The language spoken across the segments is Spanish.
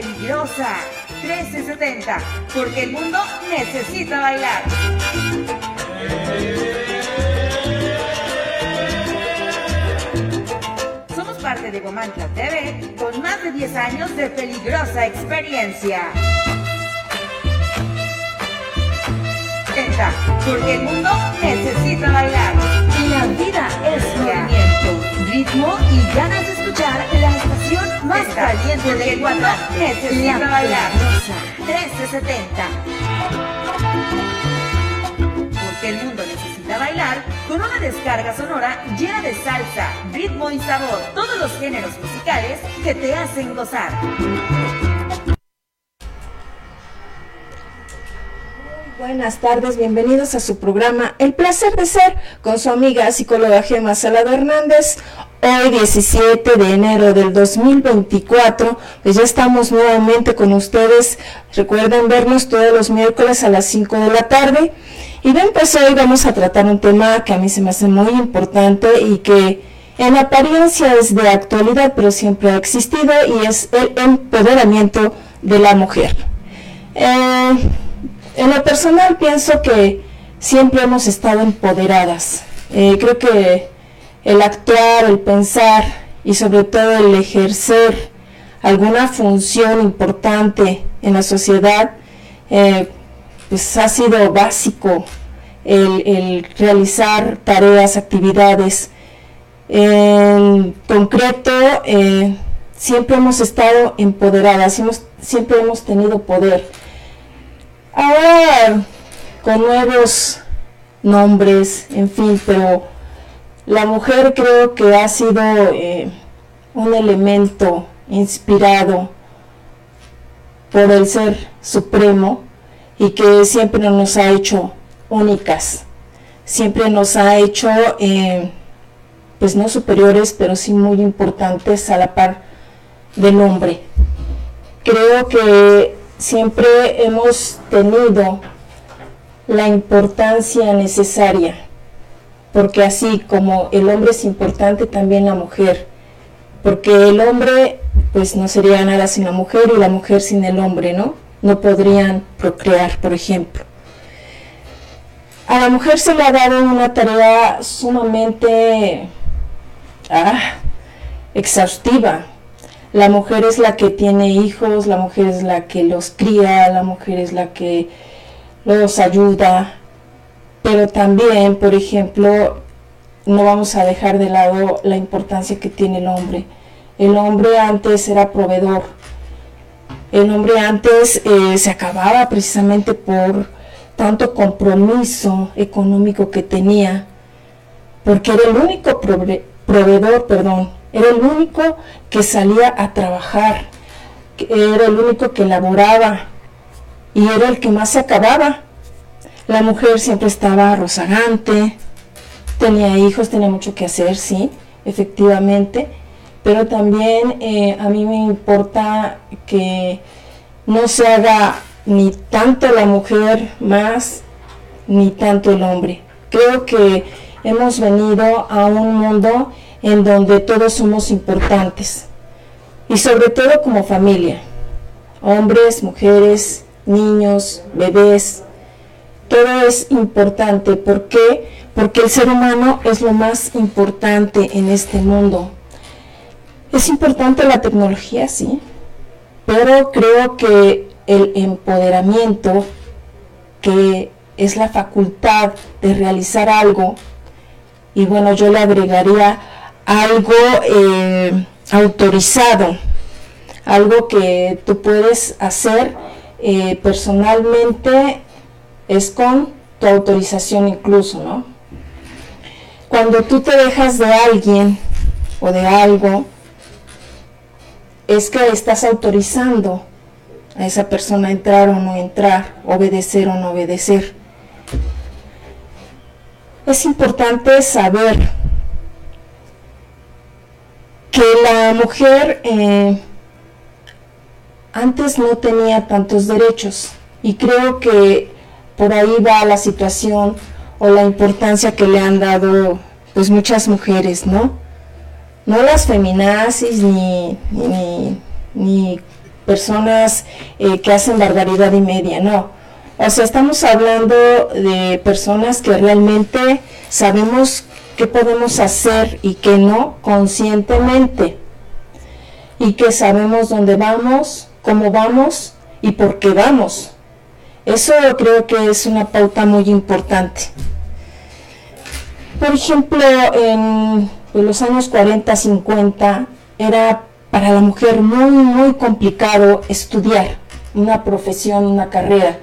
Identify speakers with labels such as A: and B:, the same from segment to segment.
A: peligrosa. 1370, porque el mundo necesita bailar. Somos parte de Gomantla TV con más de 10 años de peligrosa experiencia. porque el mundo necesita bailar. La vida es movimiento, ritmo y ganas de escuchar la estación más caliente del Ecuador. Necesita bailar. 1370. Porque el mundo necesita bailar con una descarga sonora llena de salsa, ritmo y sabor. Todos los géneros musicales que te hacen gozar.
B: Buenas tardes, bienvenidos a su programa El placer de ser con su amiga psicóloga Gema Salado Hernández. Hoy 17 de enero del 2024, pues ya estamos nuevamente con ustedes. Recuerden vernos todos los miércoles a las 5 de la tarde. Y bien, pues hoy vamos a tratar un tema que a mí se me hace muy importante y que en apariencia es de actualidad, pero siempre ha existido y es el empoderamiento de la mujer. Eh, en lo personal pienso que siempre hemos estado empoderadas. Eh, creo que el actuar, el pensar y sobre todo el ejercer alguna función importante en la sociedad, eh, pues ha sido básico el, realizar tareas, actividades. En concreto, eh, siempre hemos estado empoderadas, siempre hemos tenido poder. Ahora con nuevos nombres, en fin, pero la mujer creo que ha sido eh, un elemento inspirado por el ser supremo y que siempre nos ha hecho únicas, siempre nos ha hecho, eh, pues no superiores, pero sí muy importantes a la par del hombre. Creo que siempre hemos tenido la importancia necesaria, porque así como el hombre es importante, también la mujer, porque el hombre pues no sería nada sin la mujer y la mujer sin el hombre, ¿no? No podrían procrear, por ejemplo. A la mujer se le ha dado una tarea sumamente ah, exhaustiva, la mujer es la que tiene hijos, la mujer es la que los cría, la mujer es la que los ayuda, pero también, por ejemplo, no vamos a dejar de lado la importancia que tiene el hombre. El hombre antes era proveedor. El hombre antes eh, se acababa precisamente por tanto compromiso económico que tenía, porque era el único proveedor, perdón, era el único que salía a trabajar, era el único que laboraba y era el que más se acababa. La mujer siempre estaba rozagante, tenía hijos, tenía mucho que hacer, sí, efectivamente, pero también eh, a mí me importa que no se haga ni tanto la mujer más, ni tanto el hombre. Creo que hemos venido a un mundo en donde todos somos importantes y sobre todo como familia, hombres, mujeres, niños, bebés, todo es importante. ¿Por qué? Porque el ser humano es lo más importante en este mundo. Es importante la tecnología, sí, pero creo que el empoderamiento, que es la facultad de realizar algo, y bueno, yo le agregaría algo eh, autorizado, algo que tú puedes hacer eh, personalmente, es con tu autorización incluso, ¿no? Cuando tú te dejas de alguien o de algo, es que estás autorizando a esa persona a entrar o no entrar, obedecer o no obedecer. Es importante saber que la mujer eh, antes no tenía tantos derechos y creo que por ahí va la situación o la importancia que le han dado pues muchas mujeres, ¿no? No las feminazis ni, ni, personas eh, que hacen barbaridad y media, no. O sea, estamos hablando de personas que realmente sabemos qué podemos hacer y qué no conscientemente. Y que sabemos dónde vamos, cómo vamos y por qué vamos. Eso creo que es una pauta muy importante. Por ejemplo, en los años 40, 50, era para la mujer muy, muy complicado estudiar una profesión, una carrera.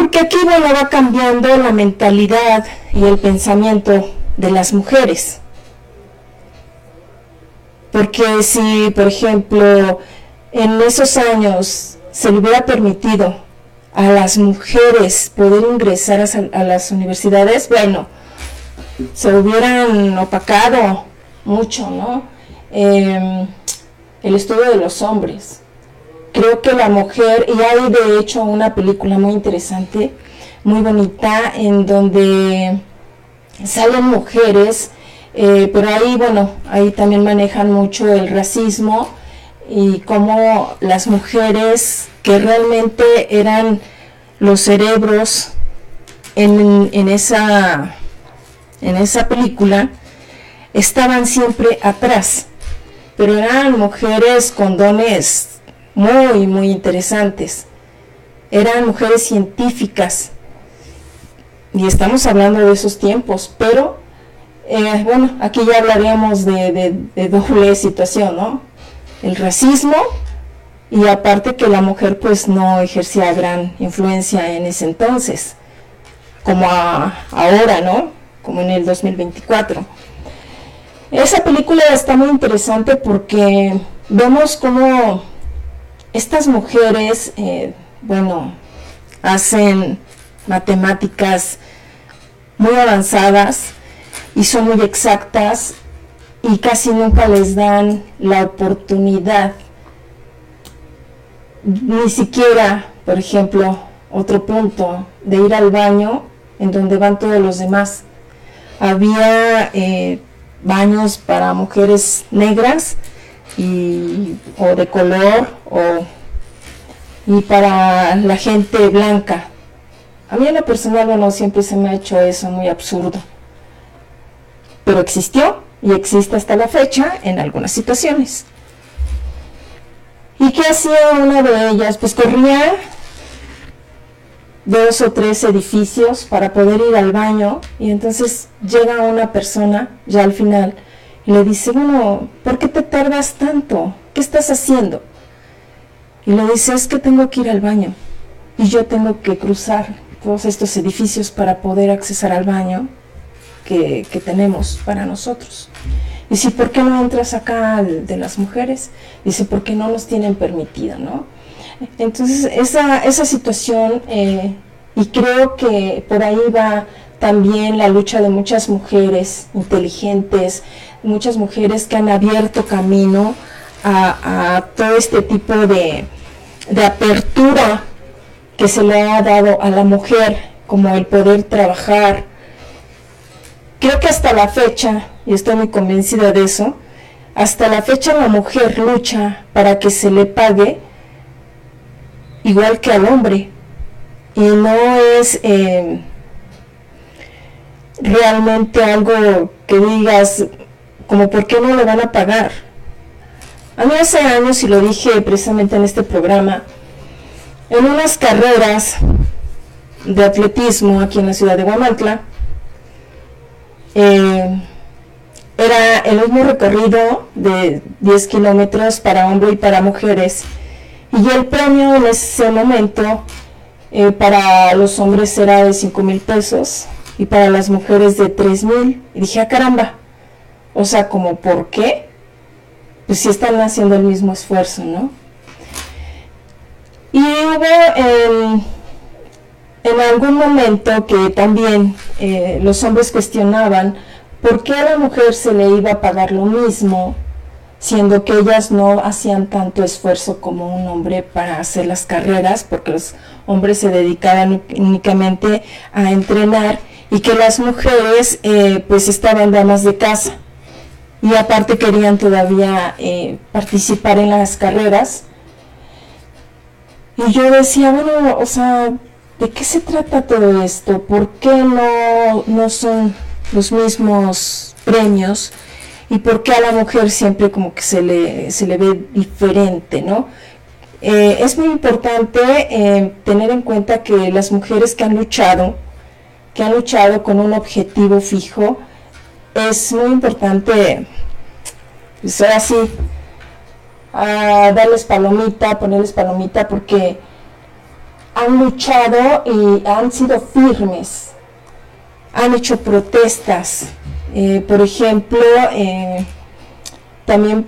B: Porque aquí bueno, va cambiando la mentalidad y el pensamiento de las mujeres. Porque si, por ejemplo, en esos años se le hubiera permitido a las mujeres poder ingresar a, las universidades, bueno, se hubieran opacado mucho, ¿no? Em, el estudio de los hombres. Creo que la mujer, y hay de hecho una película muy interesante, muy bonita, en donde salen mujeres, eh, pero ahí, bueno, ahí también manejan mucho el racismo y cómo las mujeres que realmente eran los cerebros en, en, esa, en esa película estaban siempre atrás, pero eran mujeres con dones muy, muy interesantes. Eran mujeres científicas. Y estamos hablando de esos tiempos, pero eh, bueno, aquí ya hablaríamos de, de doble situación, ¿no? el racismo y aparte que la mujer pues no ejercía gran influencia en ese entonces, como ahora, ¿no? Como en el 2024. Esa película está muy interesante porque vemos cómo estas mujeres, eh, bueno, hacen matemáticas muy avanzadas y son muy exactas y casi nunca les dan la oportunidad, ni siquiera, por ejemplo, otro punto, de ir al baño en donde van todos los demás. Había eh, baños para mujeres negras y, o de color o, y para la gente blanca. A mí en lo personal, bueno, siempre se me ha hecho eso muy absurdo. Pero existió y existe hasta la fecha en algunas situaciones. ¿Y qué hacía una de ellas? Pues corría dos o tres edificios para poder ir al baño y entonces llega una persona ya al final y le dice, bueno, ¿por qué te tardas tanto? ¿Qué estás haciendo? Y le dice, es que tengo que ir al baño y yo tengo que cruzar todos estos edificios para poder accesar al baño que, tenemos para nosotros. Dice, ¿por qué no entras acá de las mujeres? Dice, porque no nos tienen permitido, ¿no? Entonces, esa, esa situación, eh, y creo que por ahí va también la lucha de muchas mujeres inteligentes, muchas mujeres que han abierto camino a, todo este tipo de, de apertura que se le ha dado a la mujer, como el poder trabajar, Creo que hasta la fecha, y estoy muy convencida de eso, hasta la fecha la mujer lucha para que se le pague igual que al hombre. Y no es eh, realmente algo que digas como por qué no le van a pagar. A mí hace años, y lo dije precisamente en este programa, en unas carreras de atletismo aquí en la ciudad de Guamantla, eh, era el mismo recorrido de 10 kilómetros para hombre y para mujeres. Y el premio en ese momento eh, para los hombres era de 5 mil pesos y para las mujeres de 3 mil. Y dije, ah, caramba. O sea, como, ¿por qué? Pues si están haciendo el mismo esfuerzo, ¿no? Y hubo en algún momento que también eh, los hombres cuestionaban por qué a la mujer se le iba a pagar lo mismo, siendo que ellas no hacían tanto esfuerzo como un hombre para hacer las carreras, porque los hombres se dedicaban únicamente a entrenar y que las mujeres eh, pues estaban damas de casa y aparte querían todavía eh, participar en las carreras Y yo decía, bueno, o sea, ¿de qué se trata todo esto? ¿Por qué no, no son los mismos premios? ¿Y por qué a la mujer siempre como que se le, se le ve diferente, no? Eh, es muy importante tener en cuenta que las mujeres que han luchado, que han luchado con un objetivo fijo, es muy importante, pues así, darles palomita, ponerles palomita, porque han luchado y han sido firmes, han hecho protestas. Eh, por ejemplo, eh, también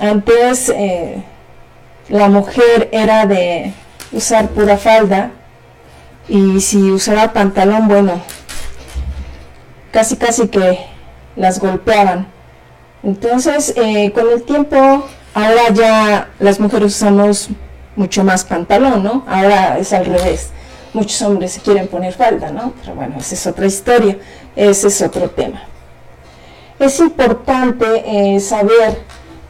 B: antes eh, la mujer era de usar pura falda y si usaba pantalón, bueno, casi casi que las golpeaban. Entonces, con el tiempo Ahora ya las mujeres usamos mucho más pantalón, ¿no? Ahora es al revés. Muchos hombres se quieren poner falda, ¿no? Pero bueno, esa es otra historia, ese es otro tema. Es importante eh, saber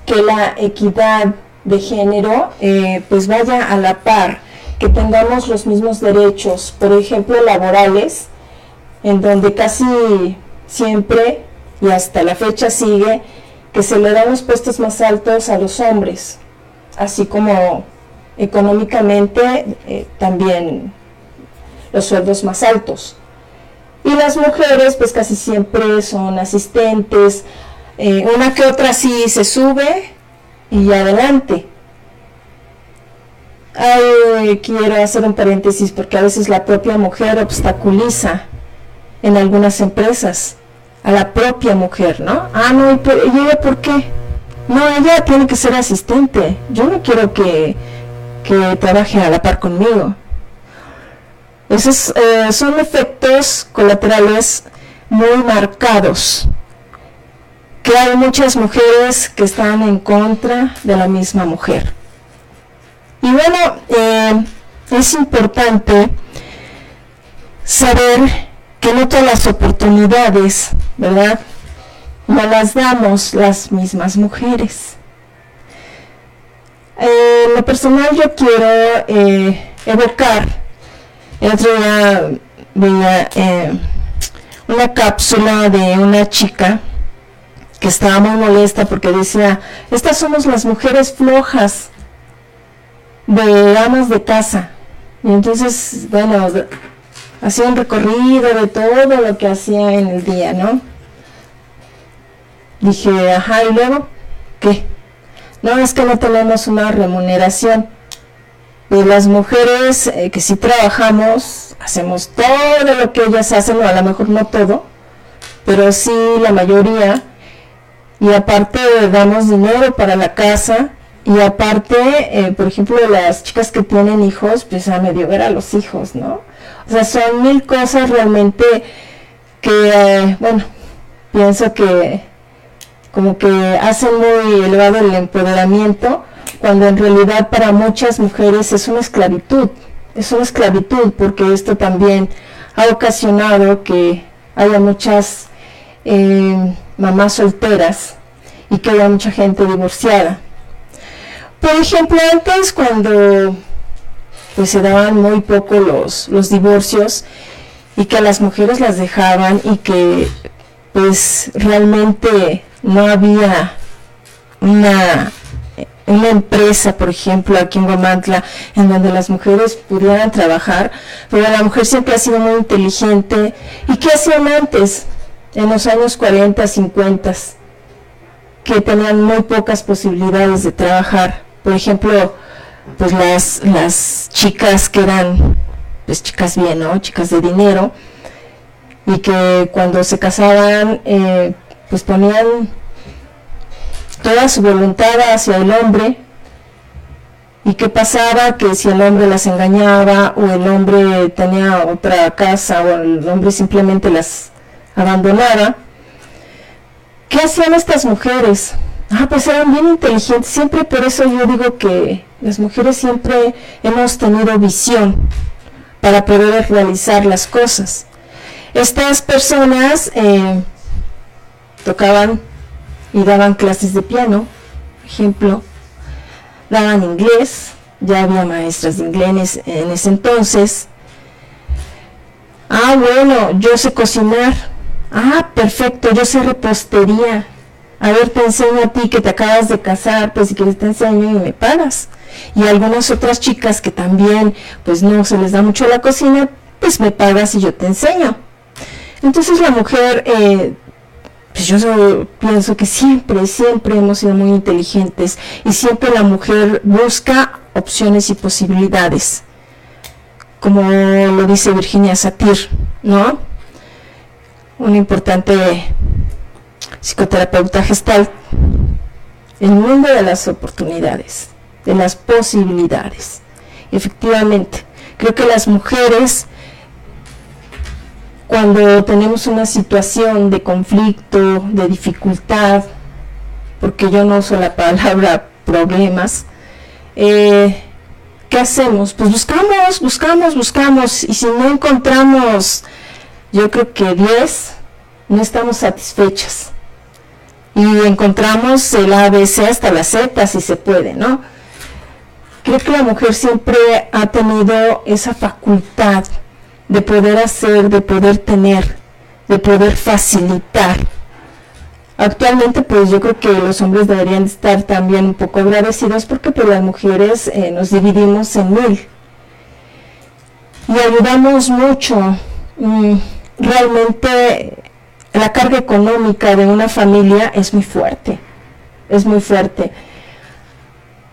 B: que la equidad de género eh, pues vaya a la par, que tengamos los mismos derechos, por ejemplo, laborales, en donde casi siempre y hasta la fecha sigue que se le dan los puestos más altos a los hombres, así como económicamente eh, también los sueldos más altos. Y las mujeres pues casi siempre son asistentes, eh, una que otra sí se sube y adelante. Quiero hacer un paréntesis porque a veces la propia mujer obstaculiza en algunas empresas a la propia mujer, ¿no? Ah, no, ¿y ella por qué? No, ella tiene que ser asistente. Yo no quiero que, que trabaje a la par conmigo. Esos eh, son efectos colaterales muy marcados. Que hay muchas mujeres que están en contra de la misma mujer. Y bueno, eh, es importante saber que no todas las oportunidades, ¿verdad? No las damos las mismas mujeres. Eh, lo personal yo quiero eh, evocar, el otro día veía eh, una cápsula de una chica que estaba muy molesta porque decía, estas somos las mujeres flojas de de casa. Y entonces, bueno, hacía un recorrido de todo lo que hacía en el día, ¿no? Dije, ajá, ¿y luego qué? No, es que no tenemos una remuneración. De las mujeres eh, que sí trabajamos, hacemos todo lo que ellas hacen, o a lo mejor no todo, pero sí la mayoría. Y aparte damos dinero para la casa, y aparte, eh, por ejemplo, las chicas que tienen hijos, pues a medio ver a los hijos, ¿no? O sea, son mil cosas realmente que, bueno, pienso que como que hacen muy elevado el empoderamiento, cuando en realidad para muchas mujeres es una esclavitud, es una esclavitud, porque esto también ha ocasionado que haya muchas eh, mamás solteras y que haya mucha gente divorciada. Por ejemplo, antes cuando pues se daban muy poco los, los divorcios y que a las mujeres las dejaban y que pues realmente no había una, una empresa, por ejemplo, aquí en Guamantla, en donde las mujeres pudieran trabajar, pero la mujer siempre ha sido muy inteligente. ¿Y qué hacían antes, en los años 40, 50, que tenían muy pocas posibilidades de trabajar? Por ejemplo, pues las, las chicas que eran, pues chicas bien, ¿no? Chicas de dinero, y que cuando se casaban, eh, pues ponían toda su voluntad hacia el hombre, ¿Y qué pasaba? Que si el hombre las engañaba o el hombre tenía otra casa o el hombre simplemente las abandonaba, ¿qué hacían estas mujeres? Ah, pues eran bien inteligentes. Siempre por eso yo digo que las mujeres siempre hemos tenido visión para poder realizar las cosas. Estas personas eh, tocaban y daban clases de piano, por ejemplo, daban inglés, ya había maestras de inglés en ese entonces. Ah, bueno, yo sé cocinar. Ah, perfecto, yo sé repostería. A ver, te enseño a ti que te acabas de casar, pues si quieres te enseño y me pagas. Y algunas otras chicas que también, pues no se les da mucho la cocina, pues me pagas y yo te enseño. Entonces la mujer, eh, pues yo pienso que siempre, siempre hemos sido muy inteligentes y siempre la mujer busca opciones y posibilidades, como lo dice Virginia Satir, ¿no? Una importante psicoterapeuta gestal, el mundo de las oportunidades, de las posibilidades. Efectivamente, creo que las mujeres cuando tenemos una situación de conflicto, de dificultad, porque yo no uso la palabra problemas, eh, ¿qué hacemos? Pues buscamos, buscamos, buscamos, y si no encontramos, yo creo que 10, no estamos satisfechas. Y encontramos el ABC hasta la Z, si se puede, ¿no? Creo que la mujer siempre ha tenido esa facultad de poder hacer, de poder tener, de poder facilitar. Actualmente, pues yo creo que los hombres deberían estar también un poco agradecidos porque pues las mujeres eh, nos dividimos en mil y ayudamos mucho. Mm, realmente la carga económica de una familia es muy fuerte, es muy fuerte.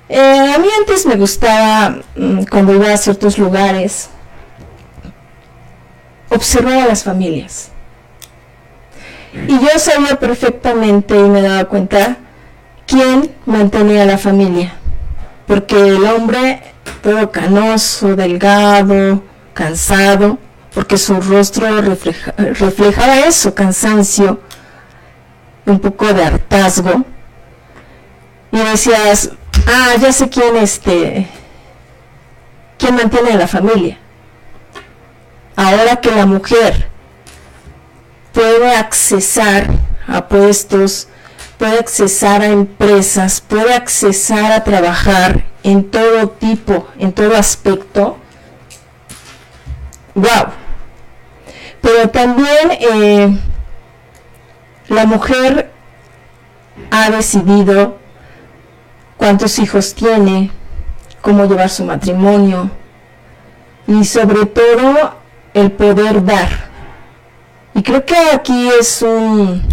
B: Eh, a mí antes me gustaba, mm, cuando iba a ciertos lugares, observar a las familias. Y yo sabía perfectamente y me daba cuenta quién mantenía a la familia. Porque el hombre, todo canoso, delgado, cansado, porque su rostro reflejaba eso, cansancio, un poco de hartazgo. Y decías, ah, ya sé quién este, quién mantiene a la familia ahora que la mujer puede accesar a puestos, puede accesar a empresas, puede accesar a trabajar en todo tipo, en todo aspecto, wow. Pero también eh, la mujer ha decidido cuántos hijos tiene, cómo llevar su matrimonio y sobre todo el poder dar. Y creo que aquí es un,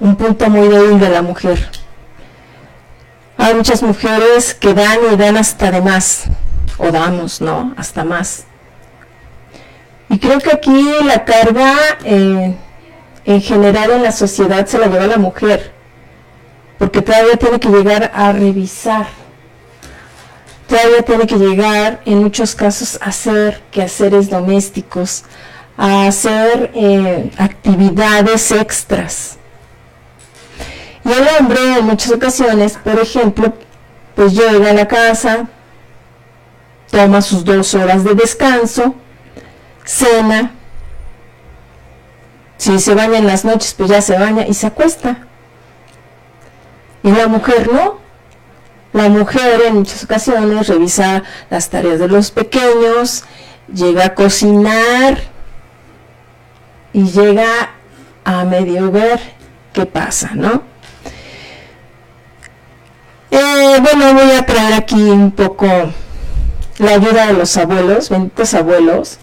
B: un punto muy débil de la mujer. Hay muchas mujeres que dan y dan hasta de más, o damos, ¿no? Hasta más. Y creo que aquí la carga eh, en general en la sociedad se la lleva la mujer, porque todavía tiene que llegar a revisar todavía tiene que llegar en muchos casos a hacer quehaceres domésticos, a hacer eh, actividades extras. Y el hombre en muchas ocasiones, por ejemplo, pues llega a la casa, toma sus dos horas de descanso, cena, si se baña en las noches, pues ya se baña y se acuesta. Y la mujer no, la mujer en muchas ocasiones revisa las tareas de los pequeños, llega a cocinar y llega a medio ver qué pasa, ¿no? Eh, bueno, voy a traer aquí un poco la ayuda de los abuelos, benditos abuelos,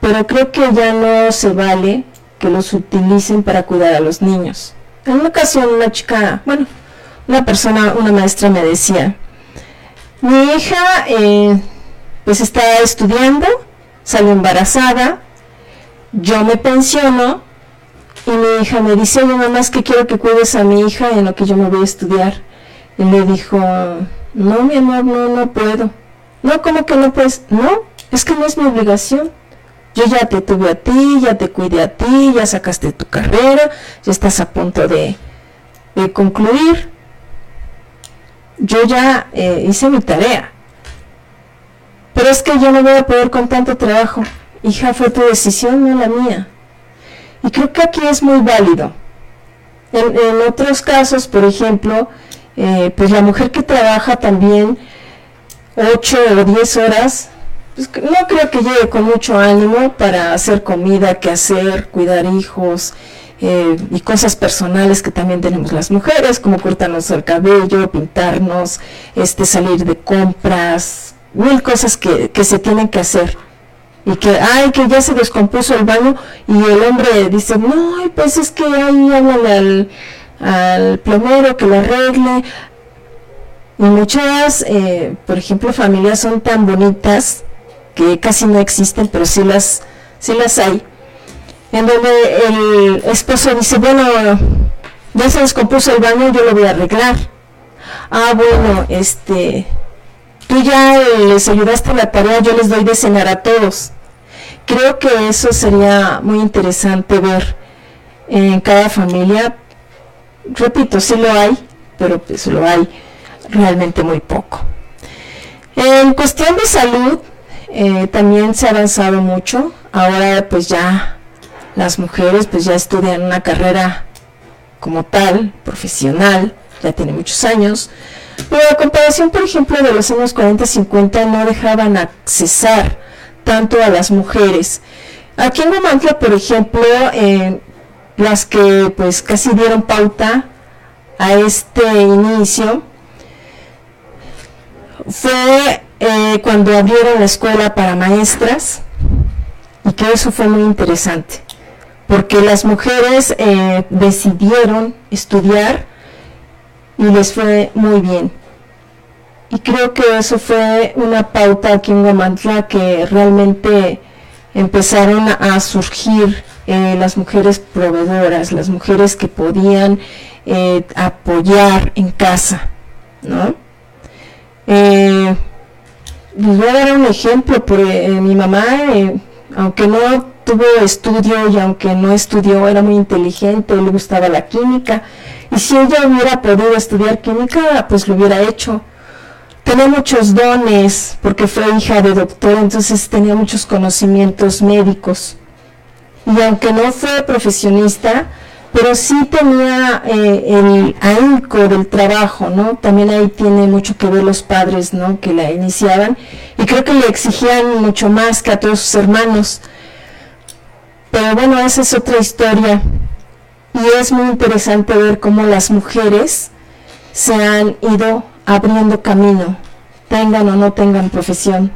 B: pero creo que ya no se vale que los utilicen para cuidar a los niños. En una ocasión una chica, bueno, una persona, una maestra me decía, mi hija eh, pues está estudiando, salió embarazada, yo me pensiono y mi hija me dice, oye mamá, es que quiero que cuides a mi hija en lo que yo me voy a estudiar. Y le dijo, no mi amor, no, no puedo. No, ¿cómo que no puedes? No, es que no es mi obligación. Yo ya te tuve a ti, ya te cuidé a ti, ya sacaste tu carrera, ya estás a punto de, de concluir yo ya eh, hice mi tarea. Pero es que yo no voy a poder con tanto trabajo. Hija, fue tu decisión, no la mía. Y creo que aquí es muy válido. En, otros casos, por ejemplo, eh, pues la mujer que trabaja también 8 o 10 horas, pues no creo que llegue con mucho ánimo para hacer comida, que hacer, cuidar hijos eh, y cosas personales que también tenemos las mujeres, como cortarnos el cabello, pintarnos, este, salir de compras, mil cosas que, que se tienen que hacer y que, ay, que ya se descompuso el baño y el hombre dice, no, pues es que ahí háblale al, al plomero que lo arregle. Y muchas, eh, por ejemplo, familias son tan bonitas que casi no existen, pero sí las, sí las hay, en donde el esposo dice, bueno, ya se descompuso el baño, yo lo voy a arreglar. Ah, bueno, este, tú ya les ayudaste la tarea, yo les doy de cenar a todos. Creo que eso sería muy interesante ver en cada familia. Repito, sí lo hay, pero pues lo hay realmente muy poco. En cuestión de salud, eh, también se ha avanzado mucho. Ahora pues ya las mujeres pues ya estudian una carrera como tal, profesional, ya tiene muchos años. Pero a comparación, por ejemplo, de los años 40-50, no dejaban accesar tanto a las mujeres. Aquí en Guamantla, por ejemplo, eh, las que pues casi dieron pauta a este inicio fue eh, cuando abrieron la escuela para maestras y que eso fue muy interesante porque las mujeres eh, decidieron estudiar y les fue muy bien. Y creo que eso fue una pauta aquí en Guamantla que realmente empezaron a surgir eh, las mujeres proveedoras, las mujeres que podían eh, apoyar en casa, ¿no? Eh, les voy a dar un ejemplo, por, mi mamá, aunque no tuvo estudio y aunque no estudió, era muy inteligente, le gustaba la química, y si ella hubiera podido estudiar química, pues lo hubiera hecho tenía muchos dones porque fue hija de doctor, entonces tenía muchos conocimientos médicos. Y aunque no fue profesionista, pero sí tenía eh, el ahínco del trabajo, ¿no? También ahí tiene mucho que ver los padres, ¿no? Que la iniciaban y creo que le exigían mucho más que a todos sus hermanos. Pero bueno, esa es otra historia. Y es muy interesante ver cómo las mujeres se han ido abriendo camino, tengan o no tengan profesión.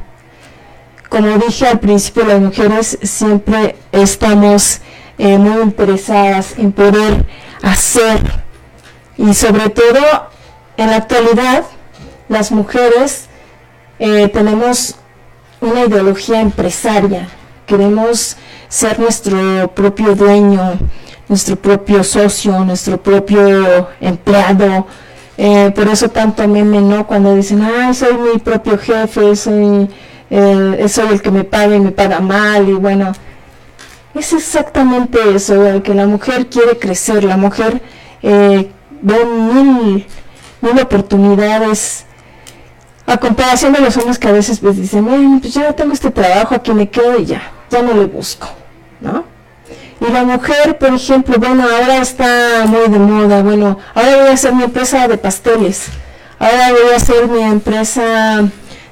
B: Como dije al principio, las mujeres siempre estamos eh, muy interesadas en poder hacer. Y sobre todo en la actualidad las mujeres eh, tenemos una ideología empresaria, queremos ser nuestro propio dueño, nuestro propio socio, nuestro propio empleado, eh, por eso tanto meme, ¿no? Cuando dicen, ah, soy mi propio jefe, soy, eh, soy el que me paga y me paga mal, y bueno, es exactamente eso, que la mujer quiere crecer, la mujer eh, ve mil, mil oportunidades, a comparación de los hombres que a veces pues dicen, bueno, pues ya tengo este trabajo, aquí me quedo y ya, ya no le busco, ¿no? Y la mujer, por ejemplo, bueno, ahora está muy de moda, bueno, ahora voy a hacer mi empresa de pasteles, ahora voy a hacer mi empresa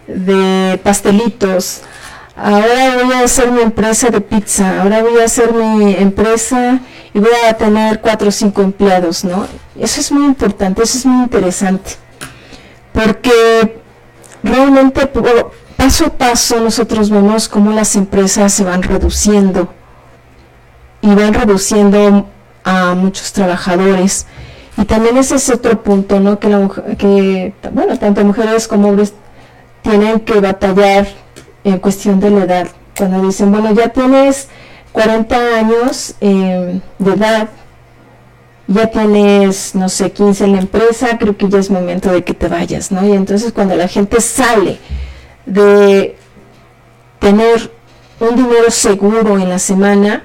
B: de pastelitos, ahora voy a hacer mi empresa de pizza, ahora voy a hacer mi empresa y voy a tener cuatro o cinco empleados, ¿no? Eso es muy importante, eso es muy interesante, porque realmente paso a paso nosotros vemos cómo las empresas se van reduciendo y van reduciendo a muchos trabajadores. Y también ese es otro punto, ¿no? Que, la, que bueno, tanto mujeres como hombres tienen que batallar en cuestión de la edad. Cuando dicen, bueno, ya tienes 40 años em, de edad, ya tienes, no sé, 15 en la empresa, creo que ya es momento de que te vayas, ¿no? Y entonces cuando la gente sale de tener un dinero seguro en la semana,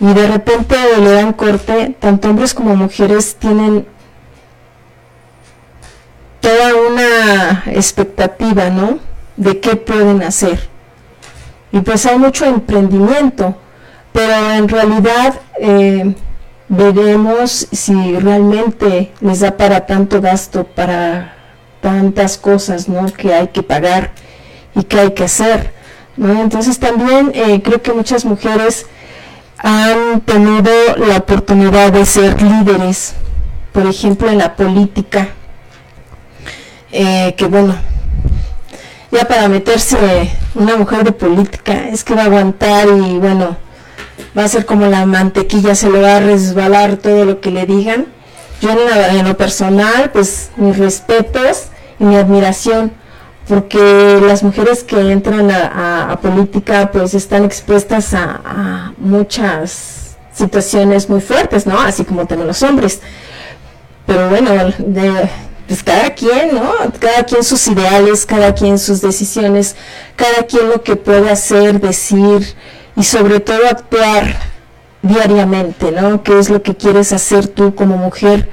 B: y de repente le dan corte, tanto hombres como mujeres tienen toda una expectativa, ¿no? De qué pueden hacer. Y pues hay mucho emprendimiento, pero en realidad eh, veremos si realmente les da para tanto gasto, para tantas cosas, ¿no? Que hay que pagar y que hay que hacer, ¿no? Entonces también eh, creo que muchas mujeres han tenido la oportunidad de ser líderes, por ejemplo en la política, eh, que bueno, ya para meterse una mujer de política es que va a aguantar y bueno, va a ser como la mantequilla, se le va a resbalar todo lo que le digan. Yo en, lo personal, pues mis respetos y mi admiración, porque las mujeres que entran a, política pues están expuestas a, muchas situaciones muy fuertes, ¿no? Así como también los hombres. Pero bueno, de, pues cada quien, ¿no? Cada quien sus ideales, cada quien sus decisiones, cada quien lo que puede hacer, decir y sobre todo actuar diariamente, ¿no? ¿Qué es lo que quieres hacer tú como mujer?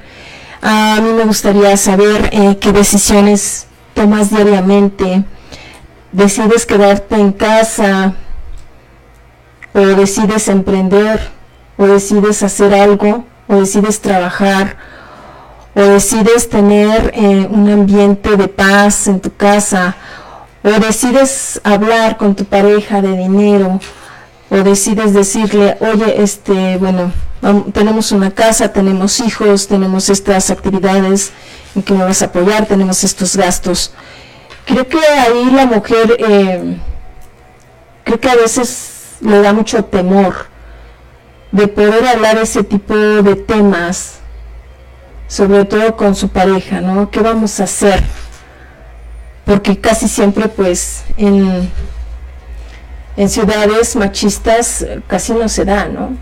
B: A mí me gustaría saber eh, qué decisiones tomas diariamente. ¿Decides quedarte en casa? ¿O decides emprender? ¿O decides hacer algo? ¿O decides trabajar? O decides tener eh, un ambiente de paz en tu casa, o decides hablar con tu pareja de dinero, o decides decirle, oye, este, bueno, tenemos una casa, tenemos hijos, tenemos estas actividades en que me vas a apoyar, tenemos estos gastos. Creo que ahí la mujer, eh, creo que a veces le da mucho temor de poder hablar ese tipo de temas sobre todo con su pareja, ¿no? ¿Qué vamos a hacer? Porque casi siempre, pues, en, en ciudades machistas casi no se da, ¿no?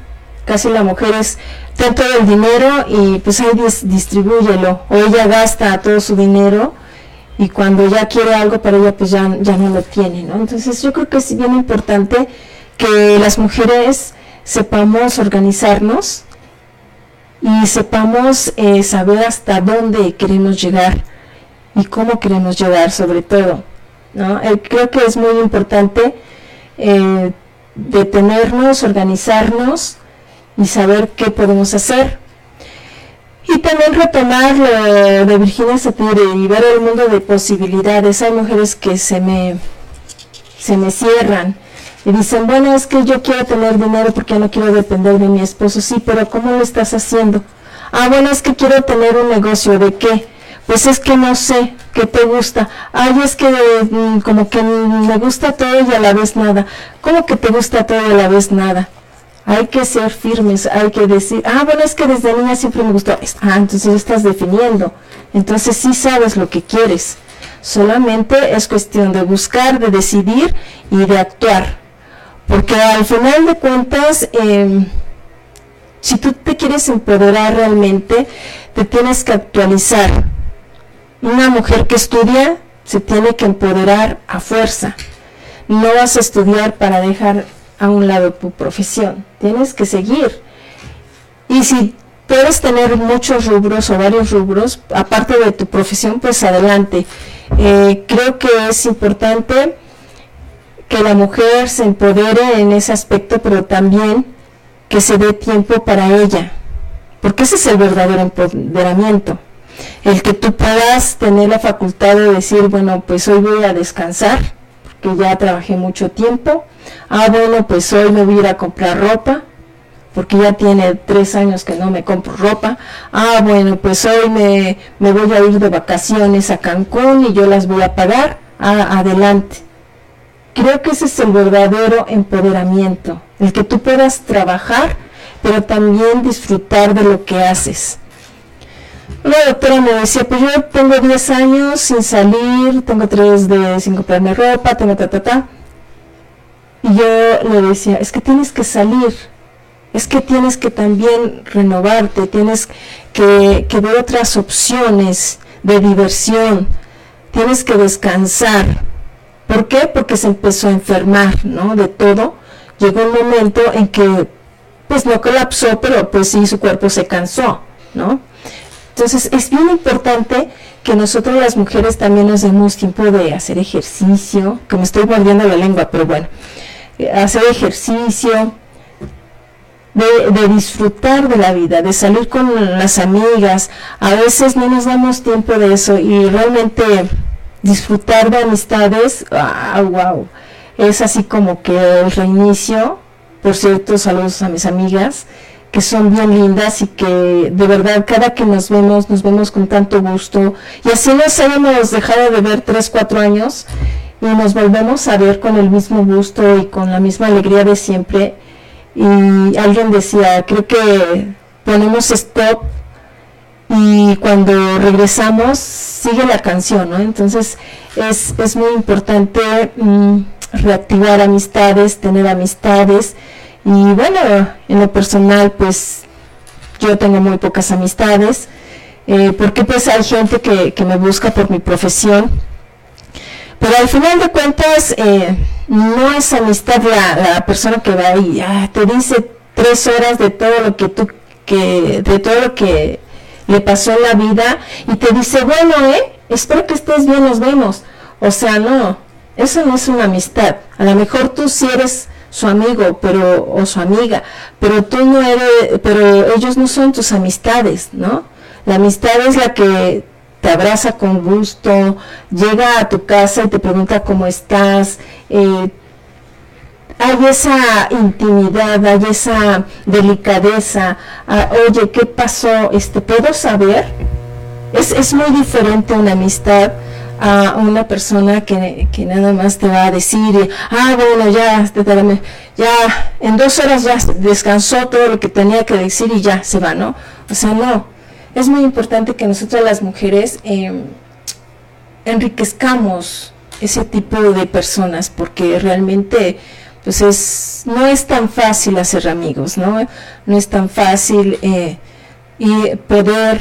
B: Casi la mujer es, ten todo el dinero y pues ahí distribúyelo. O ella gasta todo su dinero y cuando ya quiere algo para ella, pues ya, ya no lo tiene, ¿no? Entonces yo creo que es bien importante que las mujeres sepamos organizarnos y sepamos eh, saber hasta dónde queremos llegar y cómo queremos llegar sobre todo. ¿no? Eh, creo que es muy importante eh, detenernos, organizarnos y saber qué podemos hacer. Y también retomar lo de Virginia Satir y ver el mundo de posibilidades. Hay mujeres que se me, se me cierran y dicen, bueno, es que yo quiero tener dinero porque no quiero depender de mi esposo. Sí, pero ¿cómo lo estás haciendo? Ah, bueno, es que quiero tener un negocio. ¿De qué? Pues es que no sé qué te gusta. Ay, es que mm, como que me gusta todo y a la vez nada. ¿Cómo que te gusta todo y a la vez nada? Hay que ser firmes, hay que decir, ah, bueno, es que desde niña siempre me gustó. Ah, entonces estás definiendo. Entonces sí sabes lo que quieres. Solamente es cuestión de buscar, de decidir y de actuar. Porque al final de cuentas, em, si tú te quieres empoderar realmente, te tienes que actualizar. Una mujer que estudia se tiene que empoderar a fuerza. No vas a estudiar para dejar a un lado tu profesión. Tienes que seguir. Y si puedes tener muchos rubros o varios rubros, aparte de tu profesión, pues adelante. Eh, creo que es importante que la mujer se empodere en ese aspecto, pero también que se dé tiempo para ella, porque ese es el verdadero empoderamiento. El que tú puedas tener la facultad de decir, bueno, pues hoy voy a descansar, porque ya trabajé mucho tiempo. Ah, bueno, pues hoy me voy a ir a comprar ropa, porque ya tiene tres años que no me compro ropa. Ah, bueno, pues hoy me, me voy a ir de vacaciones a Cancún y yo las voy a pagar. Ah, adelante. Creo que ese es el verdadero empoderamiento, el que tú puedas trabajar, pero también disfrutar de lo que haces. Una doctora me decía, pues yo tengo 10 años sin salir, tengo 3 de sin comprarme ropa, tengo ta, ta, ta. Y yo le decía, es que tienes que salir, es que tienes que también renovarte, tienes que, que ver otras opciones de diversión, tienes que descansar ¿Por qué? Porque se empezó a enfermar, ¿no? De todo. Llegó un momento en que, pues no colapsó, pero pues sí, su cuerpo se cansó, ¿no? Entonces es bien importante que nosotros las mujeres también nos demos tiempo de hacer ejercicio, que me estoy volviendo la lengua, pero bueno, eh, hacer ejercicio, de, disfrutar de la vida, de salir con las amigas. A veces no nos damos tiempo de eso y realmente disfrutar de amistades, ah, wow, es así como que el reinicio. Por cierto, saludos a mis amigas que son bien lindas y que de verdad cada que nos vemos, nos vemos con tanto gusto. Y así nos hemos dejado de ver tres, cuatro años y nos volvemos a ver con el mismo gusto y con la misma alegría de siempre. Y alguien decía, creo que ponemos stop y cuando regresamos sigue la canción, ¿no? Entonces es, es muy importante mm, reactivar amistades, tener amistades. Y bueno, en lo personal, pues yo tengo muy pocas amistades, eh, porque pues hay gente que, que me busca por mi profesión pero al final de cuentas, eh, no es amistad la, persona que va ahí, ah, te dice tres horas de todo lo que tú, que, de todo lo que le pasó la vida y te dice, bueno, eh, espero que estés bien, nos vemos. O sea, no, eso no es una amistad. A lo mejor tú sí eres su amigo, pero, o su amiga, pero tú no eres, pero ellos no son tus amistades, ¿no? La amistad es la que te abraza con gusto, llega a tu casa y te pregunta cómo estás. Eh, hay esa intimidad, hay esa delicadeza. Ah, oye, ¿qué pasó? Este, ¿Puedo saber? Es, es muy diferente una amistad a una persona que, que, nada más te va a decir, ah, bueno, ya, ya en dos horas ya descansó todo lo que tenía que decir y ya se va, ¿no? O sea, no, es muy importante que nosotros las mujeres em, enriquezcamos ese tipo de personas porque realmente pues es no es tan fácil hacer amigos no no es tan fácil eh, y poder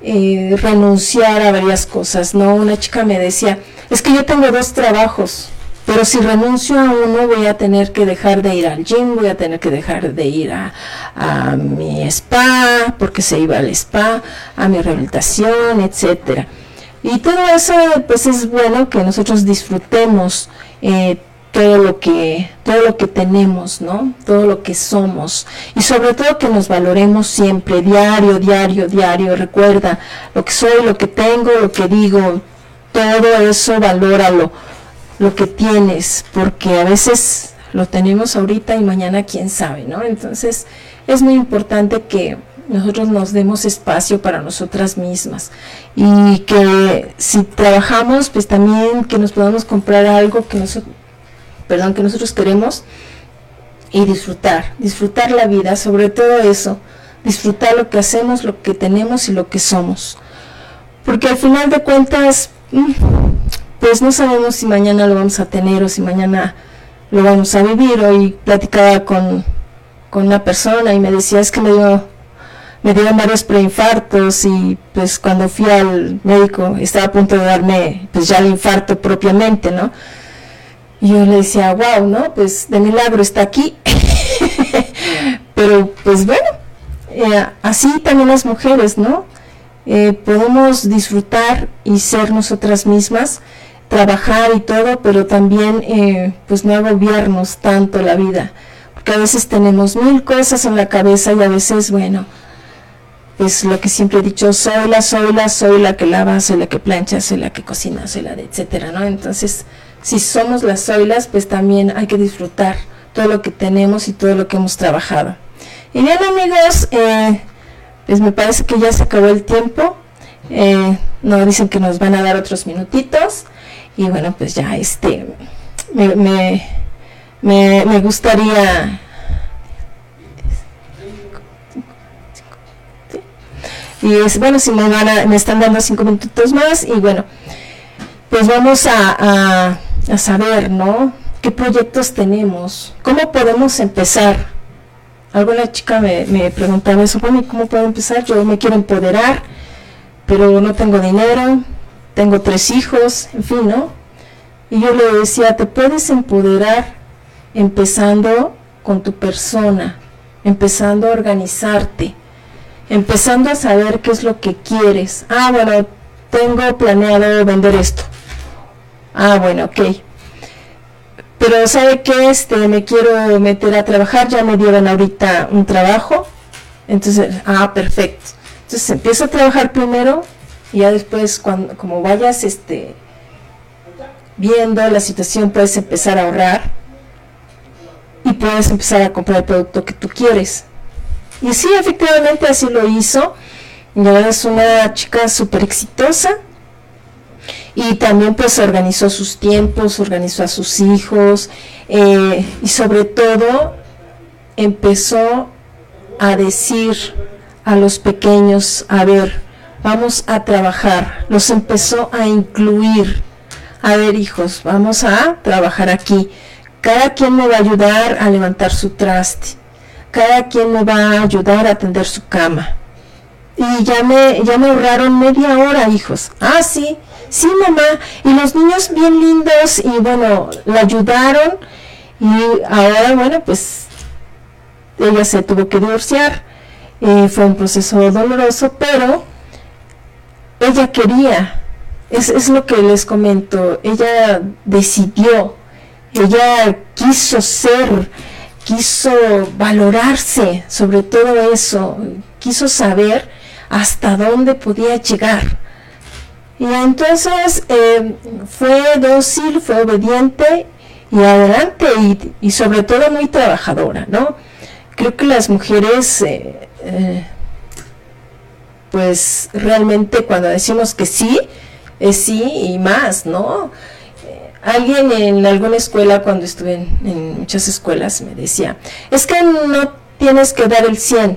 B: eh, renunciar a varias cosas no una chica me decía es que yo tengo dos trabajos pero si renuncio a uno voy a tener que dejar de ir al gym, voy a tener que dejar de ir a, mi spa, porque se iba al spa, a mi rehabilitación, etcétera. Y todo eso, pues es bueno que nosotros disfrutemos eh, todo lo que todo lo que tenemos, ¿no? Todo lo que somos y sobre todo que nos valoremos siempre, diario, diario, diario. Recuerda lo que soy, lo que tengo, lo que digo, todo eso valóralo lo que tienes, porque a veces lo tenemos ahorita y mañana quién sabe, ¿no? Entonces es muy importante que nosotros nos demos espacio para nosotras mismas y que si trabajamos, pues también que nos podamos comprar algo que nosotros, perdón, que nosotros queremos y disfrutar, disfrutar la vida, sobre todo eso, disfrutar lo que hacemos, lo que tenemos y lo que somos. Porque al final de cuentas, mm, pues no sabemos si mañana lo vamos a tener o si mañana lo vamos a vivir. Hoy platicaba con, una persona y me decía es que me dio me dieron varios preinfartos y pues cuando fui al médico estaba a punto de darme pues ya el infarto propiamente, ¿no? Y yo le decía, wow, ¿no? Pues de milagro está aquí. Pero pues bueno, eh, así también las mujeres, ¿no? Eh, podemos disfrutar y ser nosotras mismas trabajar y todo, pero también eh, pues no agobiarnos tanto la vida, porque a veces tenemos mil cosas en la cabeza y a veces, bueno, es lo que siempre he dicho, soy la, soy la, soy la que lava, soy la que plancha, soy la que cocina, soy la de etcétera, ¿no? Entonces, si somos las soylas, pues también hay que disfrutar todo lo que tenemos y todo lo que hemos trabajado. Y bien amigos, eh, pues me parece que ya se acabó el tiempo. Eh, no dicen que nos van a dar otros minutitos. Y bueno, pues ya este, me, me, me, gustaría... Y es bueno, si me, van a, me están dando cinco minutos más y bueno, pues vamos a, saber, ¿no? ¿Qué proyectos tenemos? ¿Cómo podemos empezar? Alguna chica me, me preguntaba eso, bueno, ¿cómo puedo empezar? Yo me quiero empoderar, pero no tengo dinero, tengo tres hijos, en fin, ¿no? Y yo le decía, te puedes empoderar empezando con tu persona, empezando a organizarte, empezando a saber qué es lo que quieres. Ah, bueno, tengo planeado vender esto. Ah, bueno, ok. pero sabe que este me quiero meter a trabajar, ya me dieron ahorita un trabajo, entonces, ah, perfecto. Entonces empieza a trabajar primero y ya después cuando como vayas este viendo la situación puedes empezar a ahorrar y puedes empezar a comprar el producto que tú quieres. Y sí, efectivamente así lo hizo. Ya es una chica súper exitosa y también pues organizó sus tiempos, organizó a sus hijos eh, y sobre todo empezó a decir a los pequeños, a ver, vamos a trabajar, los empezó a incluir, a ver hijos, vamos a trabajar aquí, cada quien me va a ayudar a levantar su traste, cada quien me va a ayudar a tender su cama. Y ya me, ya me ahorraron media hora, hijos. Ah, sí, sí, mamá. Y los niños bien lindos y bueno, la ayudaron. Y ahora, bueno, pues ella se tuvo que divorciar. Fue un proceso doloroso, pero ella quería. Es, es lo que les comento. Ella decidió. Ella quiso ser, quiso valorarse sobre todo eso, quiso saber hasta dónde podía llegar. Y entonces eh, fue dócil, fue obediente y adelante y, sobre todo muy trabajadora, ¿no? Creo que las mujeres, eh, eh, pues realmente cuando decimos que sí, es sí y más, ¿no? alguien en alguna escuela, cuando estuve en, en, muchas escuelas, me decía, es que no tienes que dar el 100,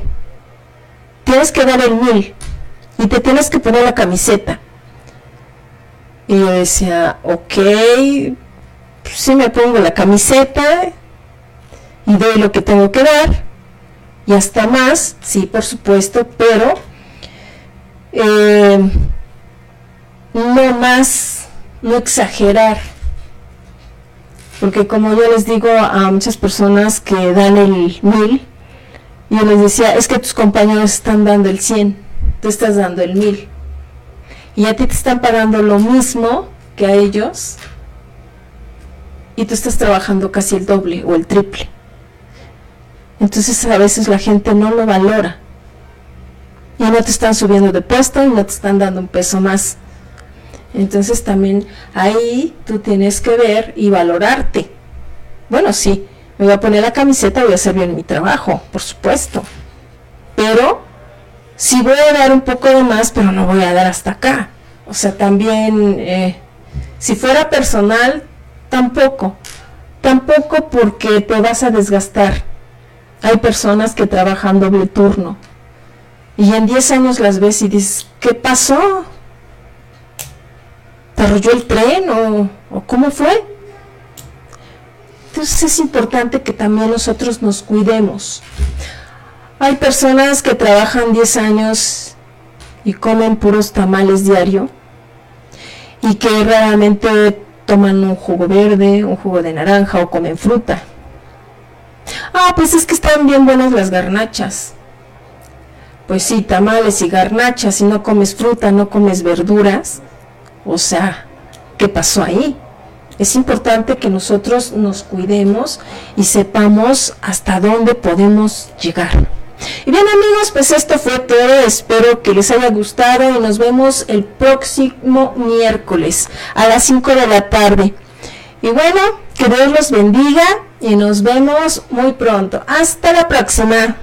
B: tienes que dar el 1000 y te tienes que poner la camiseta. Y yo decía, ok, pues sí me pongo la camiseta y doy lo que tengo que dar, y hasta más, sí, por supuesto, pero eh, no más, no exagerar. Porque como yo les digo a muchas personas que dan el mil, yo les decía, es que tus compañeros están dando el 100, tú estás dando el mil y a ti te están pagando lo mismo que a ellos y tú estás trabajando casi el doble o el triple. Entonces a veces la gente no lo valora y no te están subiendo de puesto y no te están dando un peso más. Entonces también ahí tú tienes que ver y valorarte. Bueno, sí, me voy a poner la camiseta, voy a hacer bien mi trabajo, por supuesto. Pero sí voy a dar un poco de más, pero no voy a dar hasta acá. O sea, también, eh, si fuera personal, tampoco. Tampoco porque te vas a desgastar. Hay personas que trabajan doble turno. Y en 10 años las ves y dices, ¿qué pasó? ¿Te arrolló el tren o, o cómo fue? Entonces es importante que también nosotros nos cuidemos. Hay personas que trabajan 10 años y comen puros tamales diario y que raramente toman un jugo verde, un jugo de naranja o comen fruta. Ah, pues es que están bien buenas las garnachas. Pues sí, tamales y garnachas, si no comes fruta, no comes verduras. O sea, ¿qué pasó ahí? Es importante que nosotros nos cuidemos y sepamos hasta dónde podemos llegar. Y bien amigos, pues esto fue todo. Espero que les haya gustado y nos vemos el próximo miércoles a las 5 de la tarde. Y bueno, que Dios los bendiga y nos vemos muy pronto. Hasta la próxima.